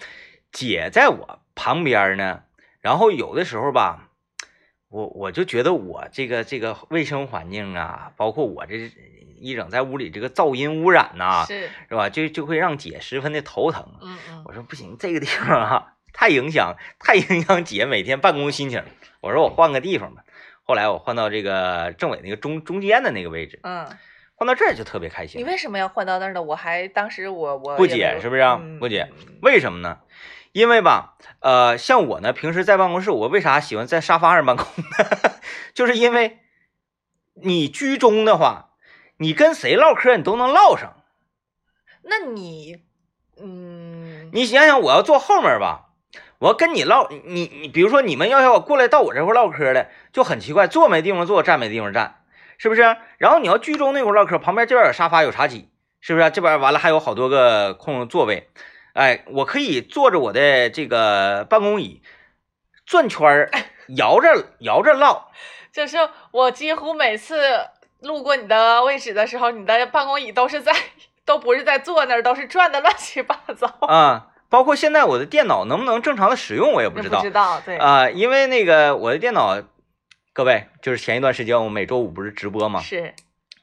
姐在我旁边呢，然后有的时候吧，我我就觉得我这个这个卫生环境啊，包括我这一整在屋里这个噪音污染呐、是，是吧？就就会让姐十分的头疼。嗯嗯我说不行，这个地方啊太影响，太影响姐每天办公心情。我说我换个地方吧。后来我换到这个政委那个中中间的那个位置，嗯，换到这儿就特别开心你。为什么要换到那儿呢？我还当时我我不解是不是啊嗯不解嗯为什么呢？因为吧，呃，像我呢，平时在办公室，我为啥喜欢在沙发上办公呢？就是因为你居中的话，你跟谁唠嗑，你都能唠上。那你，嗯，你想想，我要坐后面吧，我要跟你唠，你你比如说你们要要过来到我这块唠嗑的，就很奇怪，坐没地方坐，站没地方站，是不是？然后你要居中那块唠嗑，旁边这边有沙发有茶几，是不是？这边完了还有好多个空座位，哎，我可以坐着我的这个办公椅转圈儿，摇着摇着唠，就是我几乎每次路过你的位置的时候，你的办公椅都是在，都不是在坐那儿，都是转的乱七八糟。啊，包括现在我的电脑能不能正常的使用，我也不知道不知道，对，啊，因为那个我的电脑，各位就是前一段时间我每周五不是直播吗？是，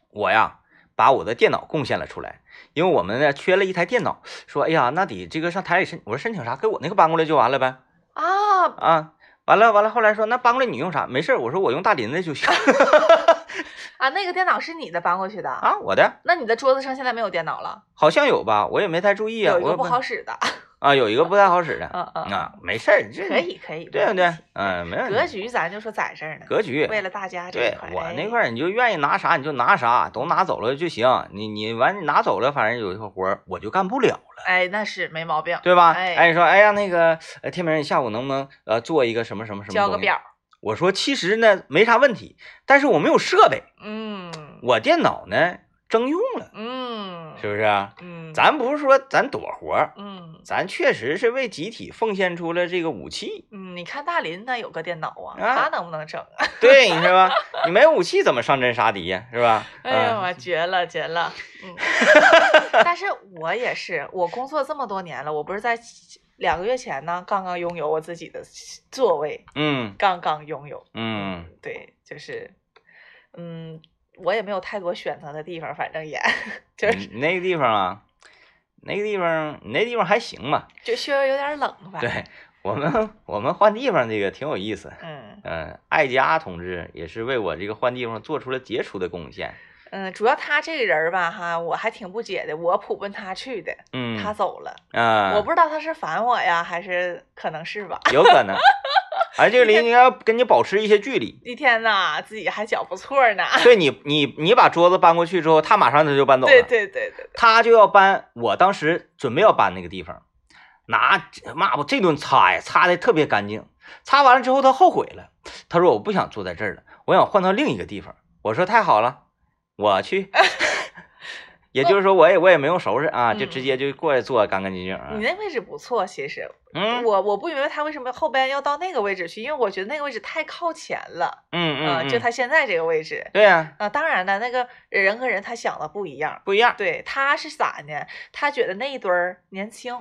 我呀把我的电脑贡献了出来，因为我们呢缺了一台电脑，说哎呀那得这个上台里申，我说申请啥，给我那个搬过来就完了呗啊，啊。完了完了，后来说那搬过来你用啥？没事儿，我说我用大林的就行 啊，那个电脑是你的搬过去的，啊。我的那你的桌子上现在没有电脑了，好像有吧，我也没太注意啊。我有一个不好使的，啊，有一个不太好使的嗯嗯，啊，没事儿，这可以可以，对不对？嗯，没问题。格局咱就说在这儿呢，格局，为了大家这块，我那哎块儿你就愿意拿啥你就拿啥，都拿走了就行。你你完你拿走了，反正有一个活儿我就干不了了。哎，那是没毛病，对吧？哎哎，你说，哎呀，那个，呃，天明，你下午能不能呃做一个什么什么什么？交个。表，我说其实呢没啥问题，但是我没有设备，嗯我电脑呢征用了，嗯是不是啊？嗯，咱不是说咱躲活儿，嗯咱确实是为集体奉献出了这个武器。嗯，你看大林他有个电脑啊，啊他能不能整？对，你说吧？你没有武器怎么上阵杀敌呀？是吧？哎呀，嗯我绝了绝了，嗯。但是我也是，我工作这么多年了，我不是在两个月前呢，刚刚拥有我自己的座位，嗯刚刚拥有。嗯，对，就是，嗯，我也没有太多选择的地方，反正也就是，你那个地方啊，那个地方，你那地方还行吧？就稍微有点冷吧。对我们，我们换地方这个挺有意思。嗯嗯，艾佳同志也是为我这个换地方做出了杰出的贡献。嗯，主要他这个人儿吧，哈，我还挺不解的。我普奔他去的，嗯，他走了，啊，我不知道他是烦我呀，还是可能是吧。有可能。哎，这个邻居要跟你保持一些距离。一天呐，自己还脚不错呢。对你，你你把桌子搬过去之后，他马上他就搬走了。对对对对，他就要搬。我当时准备要搬那个地方，拿抹布这顿擦呀，擦的特别干净。擦完了之后，他后悔了，他说我不想坐在这儿了，我想换到另一个地方。我说太好了，我去。也就是说，我也我也没用收拾啊，就直接就过来坐，干干净净啊。你那位置不错，其实，嗯，我我不明白他为什么后边要到那个位置去，因为我觉得那个位置太靠前了。嗯嗯，就他现在这个位置。对呀。啊，当然了，那个人和人他想的不一样，不一样。对，他是咋呢？他觉得那一堆儿年轻，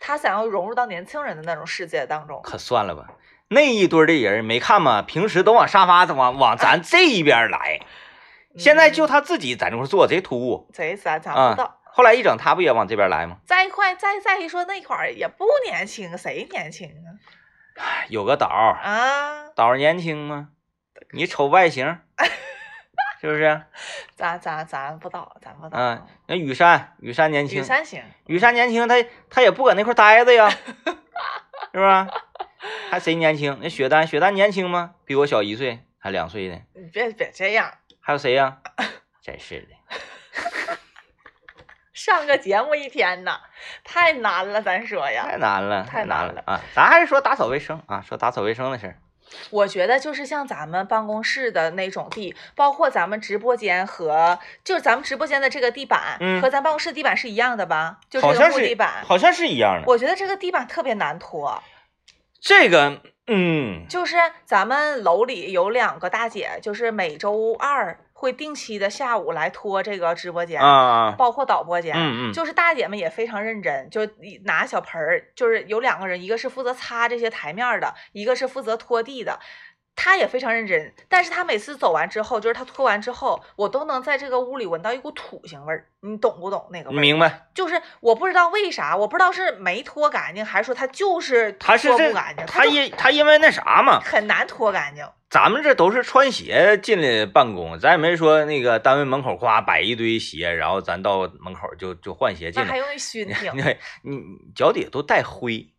他想要融入到年轻人的那种世界当中。可算了吧，那一堆的人没看吗？平时都往沙发往往咱这一边来。现在就他自己在那块做，贼突兀，贼咱咱不知道。后来一整，他不也往这边来吗？再一块，再再一说那块儿也不年轻，谁年轻啊？有个岛啊，岛年轻吗？你瞅外形，是不是？咱咱咱不知道，咱不知道。嗯，那雨山，雨山年轻，雨山行，雨山年轻，他他也不搁那块待着呀，是不是？还谁年轻？那雪丹，雪丹年轻吗？比我小一岁，还两岁呢。你别别这样。还有谁呀？真是的，上个节目一天呐，太难了，咱说呀，太难了，太难了啊！咱还是说打扫卫生啊，说打扫卫生的事儿。我觉得就是像咱们办公室的那种地，包括咱们直播间和就是咱们直播间的这个地板，嗯，和咱办公室地板是一样的吧？就这个木地板，好像是一样的。我觉得这个地板特别难拖。这个，嗯，就是咱们楼里有两个大姐，就是每周二会定期的下午来拖这个直播间啊，包括导播间，嗯嗯，就是大姐们也非常认真，就拿小盆儿，就是有两个人，一个是负责擦这些台面的，一个是负责拖地的。他也非常认真，但是他每次走完之后，就是他拖完之后，我都能在这个屋里闻到一股土腥味儿，你懂不懂那个味儿？明白。就是我不知道为啥，我不知道是没拖干净，还是说他就是他是拖不干净，他因他因为那啥嘛，很难拖干净。咱们这都是穿鞋进来办公，咱也没说那个单位门口夸摆一堆鞋，然后咱到门口就就换鞋进来，那还用熏 挺？对，你脚底下都带灰，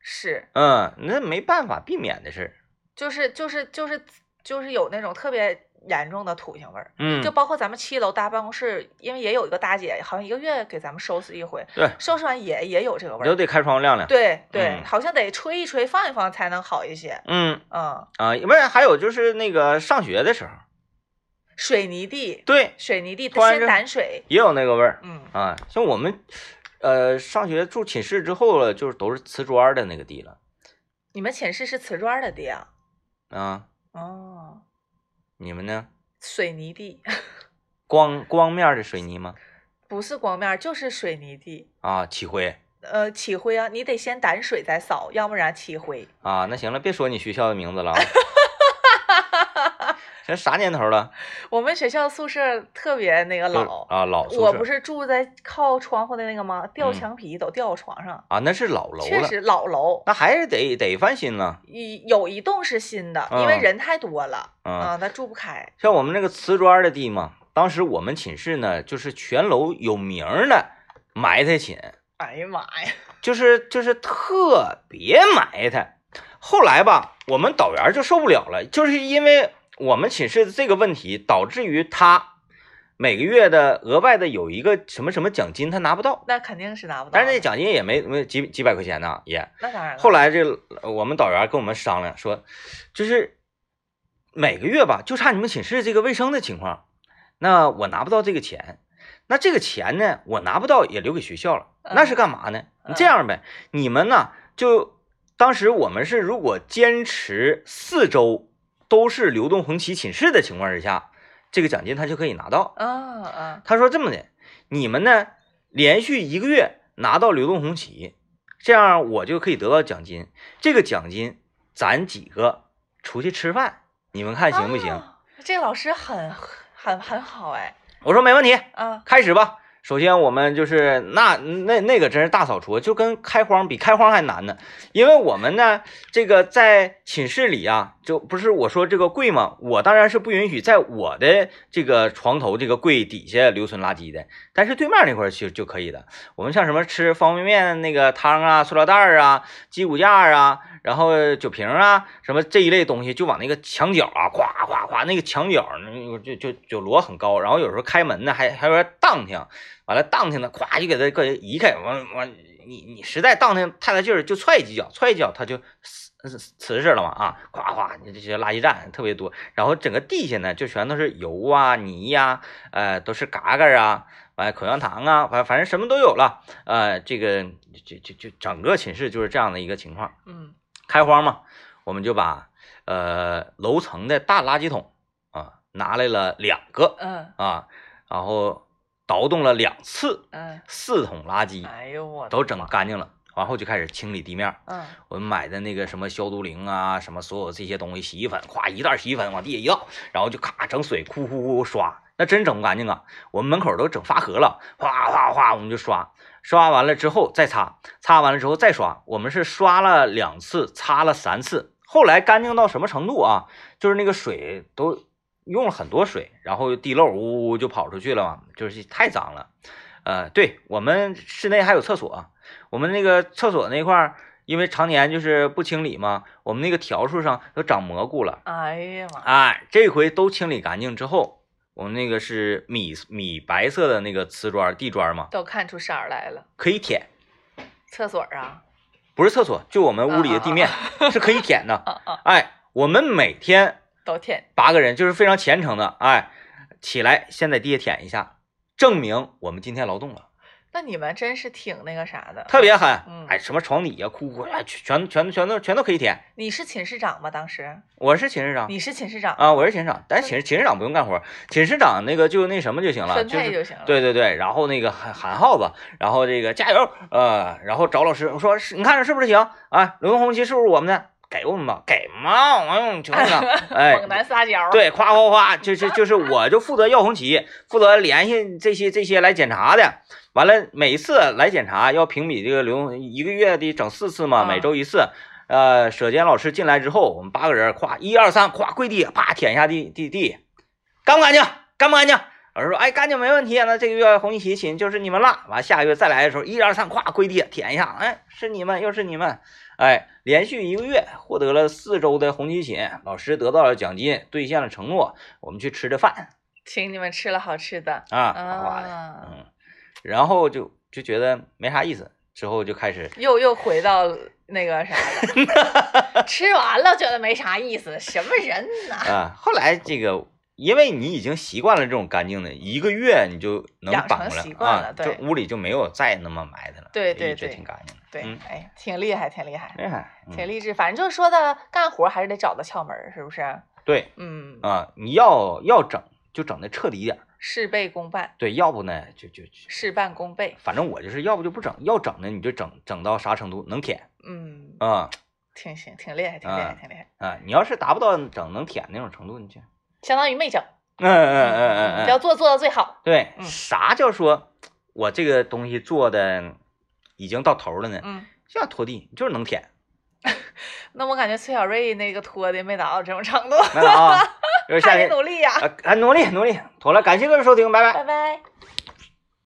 是，嗯，那没办法避免的事儿。就是就是就是就是有那种特别严重的土腥味儿，嗯，就包括咱们七楼大办公室，因为也有一个大姐，好像一个月给咱们收拾一回，对，收拾完也也有这个味儿，都得开窗户晾。晾，对对，嗯。好像得吹一吹，放一放才能好一些，嗯。嗯，啊，因为还有就是那个上学的时候，水泥地，对，水泥地先突然这掸水，也有那个味儿，嗯。啊，像我们呃上学住寝室之后了，就是都是瓷砖的那个地了，你们寝室是瓷砖的地啊？啊，哦，你们呢？水泥地，光光面的水泥吗？不是光面，就是水泥地。啊，起灰呃，起灰啊，你得先掸水再扫，要不然起灰。啊，那行了，别说你学校的名字了啊。这啥年头了？我们学校宿舍特别那个老，啊，老宿舍我不是住在靠窗户的那个吗？掉嗯墙皮都掉我床上，啊，那是老楼了，确实老楼。那还是得得翻新了。一有一栋是新的，因为嗯人太多了嗯啊，他住不开。像我们那个瓷砖的地嘛，当时我们寝室呢，就是全楼有名的埋汰寝，哎呀妈呀！就是就是特别埋汰。后来吧，我们导员就受不了了，就是因为我们寝室的这个问题，导致于他每个月的额外的有一个什么什么奖金，他拿不到。那肯定是拿不到。但是那奖金也没没几几百块钱呢，也。那当然了。后来这我们导员跟我们商量说，就是每个月吧，就差你们寝室这个卫生的情况，那我拿不到这个钱，那这个钱呢，我拿不到也留给学校了，那是干嘛呢？你这样呗，你们呢就当时我们是如果坚持四周都是流动红旗寝室的情况之下，这个奖金他就可以拿到。啊啊，他说这么的，你们呢连续一个月拿到流动红旗，这样我就可以得到奖金。这个奖金咱几个出去吃饭，你们看行不行？啊这个老师很很很好哎我说没问题，啊开始吧。首先，我们就是那那那个真是大扫除，就跟开荒比开荒还难呢。因为我们呢，这个在寝室里啊，就不是我说这个柜嘛，我当然是不允许在我的这个床头这个柜底下留存垃圾的，但是对面那块儿就就可以的。我们像什么吃方便面那个汤啊、塑料袋啊、鸡骨架啊，然后酒瓶啊，什么这一类东西，就往那个墙角啊，咵咵咵，那个墙角那就就就摞很高，然后有时候开门呢还还有点荡挺。完了，荡挺的，咵就给它给移开。完完，你你实在荡挺太大劲儿，就踹几脚，踹一脚它就瓷瓷实了嘛啊！咵咵，你这些垃圾站特别多，然后整个地下呢就全都是油啊、泥呀，呃，都是嘎嘎啊，完口香糖啊，反反正什么都有了。呃，这个就就就整个寝室就是这样的一个情况。嗯，开荒嘛，我们就把呃楼层的大垃圾桶啊拿来了两个嗯啊，然后。倒动了两次，嗯，四桶垃圾，哎呦我都整干净了，然后就开始清理地面。嗯，我们买的那个什么消毒灵啊，什么所有这些东西，洗衣粉，咵一袋洗衣粉往地下一倒，然后就咔整水，呼呼呼刷，那真整不干净啊！我们门口都整发河了，哗哗哗，我们就刷，刷完了之后再擦，擦完了之后再刷，我们是刷了两次，擦了三次，后来干净到什么程度啊？就是那个水都。用了很多水，然后地漏呜呜就跑出去了嘛，就是太脏了。呃，对我们室内还有厕所，我们那个厕所那块儿，因为常年就是不清理嘛，我们那个条数上都长蘑菇了。哎呀妈！哎，这回都清理干净之后，我们那个是米米白色的那个瓷砖地砖嘛，都看出色来了，可以舔。厕所啊？不是厕所，就我们屋里的地面 是可以舔的。哎，我们每天。都舔八个人就是非常虔诚的，哎，起来先在地下舔一下，证明我们今天劳动了。那你们真是挺那个啥的，特别狠，嗯，哎，什么床底下、裤裤，哎，全全全都全都可以舔。你是寝室长吗？当时我是寝室长，你是寝室长啊，我是寝室长，但寝室寝室长不用干活，寝室长那个就那什么就行了，分配就行了。对对对，然后那个喊喊号子，然后这个加油，呃，然后找老师说，是你看着是不是行？啊，流动红旗是不是我们的？给我们吧，给嘛，我用求你了，哎，猛男撒娇，对，夸夸夸，就是就是，我就负责要红旗，负责联系这些这些来检查的。完了，每次来检查要评比这个流动，一个月得整四次嘛，每周一次。呃，舍监老师进来之后，我们八个人，夸一二三，夸跪地，啪舔一下地地地，干不干净？干不干净？老师说，哎，干净没问题，那这个月红旗寝就是你们了。完，下个月再来的时候，一二三，夸跪地舔一下，哎，是你们，又是你们。哎，连续一个月获得了四周的红旗锦，老师得到了奖金，兑现了承诺，我们去吃的饭，请你们吃了好吃的啊，啊，嗯，然后就就觉得没啥意思，之后就开始又又回到那个啥了，吃完了觉得没啥意思，什么人呢？啊，后来这个。因为你已经习惯了这种干净的，一个月你就能绑了啊，就屋里就没有再那么埋汰了，对对对，挺干净的，对，哎，挺厉害，挺厉害，厉害，挺励志。反正就是说的，干活还是得找到窍门，是不是？对，嗯啊，你要要整就整的彻底点，事倍功半。对，要不呢就就事半功倍。反正我就是要不就不整，要整呢你就整整到啥程度能舔，嗯啊，挺行，挺厉害，挺厉害，挺厉害啊！你要是达不到整能舔那种程度，你就相当于没整。嗯嗯嗯嗯嗯，要做做到最好。对，啥叫说我这个东西做的已经到头了呢？嗯，就像拖地就是能舔。那我感觉崔小瑞那个拖的没达到这种程度。没达啊，就是下努力呀，还努力努力，妥了，感谢各位收听，拜拜，拜拜。